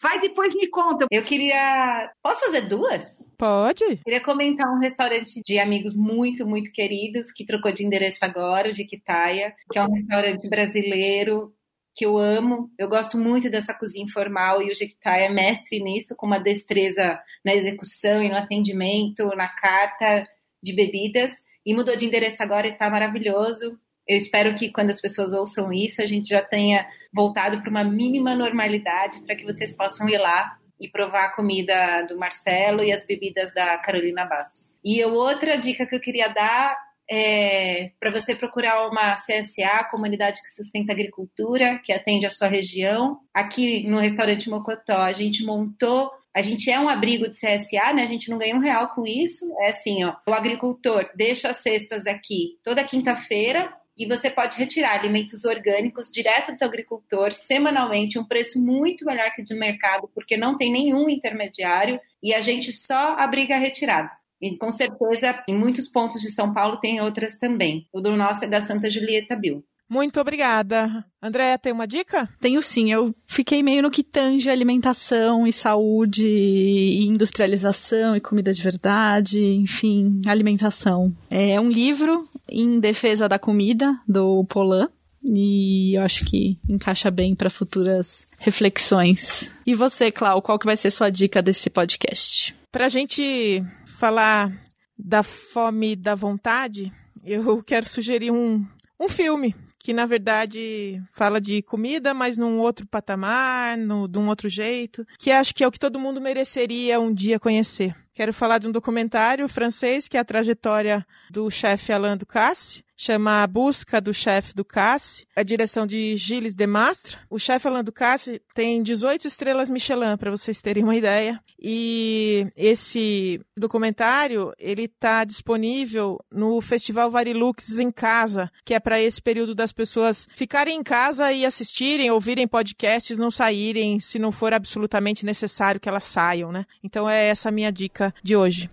Vai depois me conta. Eu queria. Posso fazer duas? Pode. Eu queria comentar um restaurante de amigos muito, muito queridos que trocou de endereço agora, o Jiquitaia, que é um restaurante brasileiro que eu amo. Eu gosto muito dessa cozinha informal e o Jequitai é mestre nisso, com uma destreza na execução e no atendimento, na carta de bebidas. E mudou de endereço agora e está maravilhoso. Eu espero que quando as pessoas ouçam isso, a gente já tenha voltado para uma mínima normalidade para que vocês possam ir lá e provar a comida do Marcelo e as bebidas da Carolina Bastos. E outra dica que eu queria dar é, para você procurar uma CSA, Comunidade que Sustenta Agricultura, que atende a sua região. Aqui no restaurante Mocotó, a gente montou. A gente é um abrigo de CSA, né? A gente não ganha um real com isso. É assim, ó. O agricultor deixa as cestas aqui toda quinta-feira e você pode retirar alimentos orgânicos direto do agricultor semanalmente, um preço muito melhor que do mercado, porque não tem nenhum intermediário e a gente só abriga a retirada. E com certeza, em muitos pontos de São Paulo tem outras também. O do nosso é da Santa Julieta Bill. Muito obrigada. Andréa, tem uma dica? Tenho sim. Eu fiquei meio no que tange alimentação e saúde, e industrialização e comida de verdade, enfim, alimentação. É um livro em defesa da comida, do Polan. E eu acho que encaixa bem para futuras reflexões. E você, Clau, qual que vai ser sua dica desse podcast? Para a gente falar da fome da vontade, eu quero sugerir um, um filme que na verdade fala de comida, mas num outro patamar, no, de um outro jeito, que acho que é o que todo mundo mereceria um dia conhecer. Quero falar de um documentário francês que é a trajetória do chefe Alain Ducasse, chama A Busca do Chefe do Casse, a direção de Gilles Demastre. O chefe Alain Ducasse tem 18 estrelas Michelin, para vocês terem uma ideia. E esse documentário, ele está disponível no Festival Varilux em casa, que é para esse período das pessoas ficarem em casa e assistirem, ouvirem podcasts, não saírem, se não for absolutamente necessário que elas saiam, né? Então é essa a minha dica de hoje.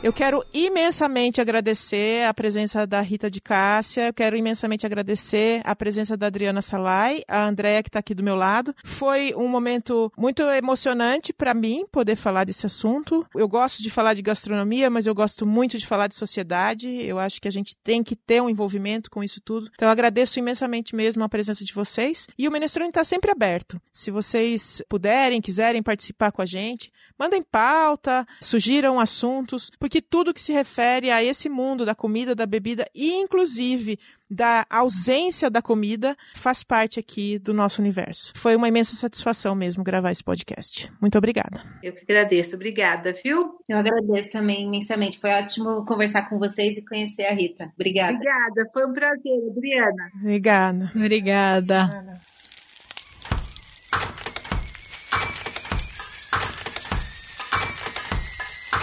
Eu quero imensamente agradecer a presença da Rita de Cássia, eu quero imensamente agradecer a presença da Adriana Salai, a Andréia que está aqui do meu lado. Foi um momento muito emocionante para mim poder falar desse assunto. Eu gosto de falar de gastronomia, mas eu gosto muito de falar de sociedade. Eu acho que a gente tem que ter um envolvimento com isso tudo. Então eu agradeço imensamente mesmo a presença de vocês. E o Menestrone está sempre aberto. Se vocês puderem, quiserem participar com a gente, mandem pauta, sugiram assuntos, porque tudo que se refere a esse mundo da comida, da bebida e inclusive da ausência da comida faz parte aqui do nosso universo. Foi uma imensa satisfação mesmo gravar esse podcast. Muito obrigada. Eu que agradeço. Obrigada, viu? Eu agradeço também imensamente. Foi ótimo conversar com vocês e conhecer a Rita. Obrigada. Obrigada. Foi um prazer, Adriana. Obrigada. Obrigada.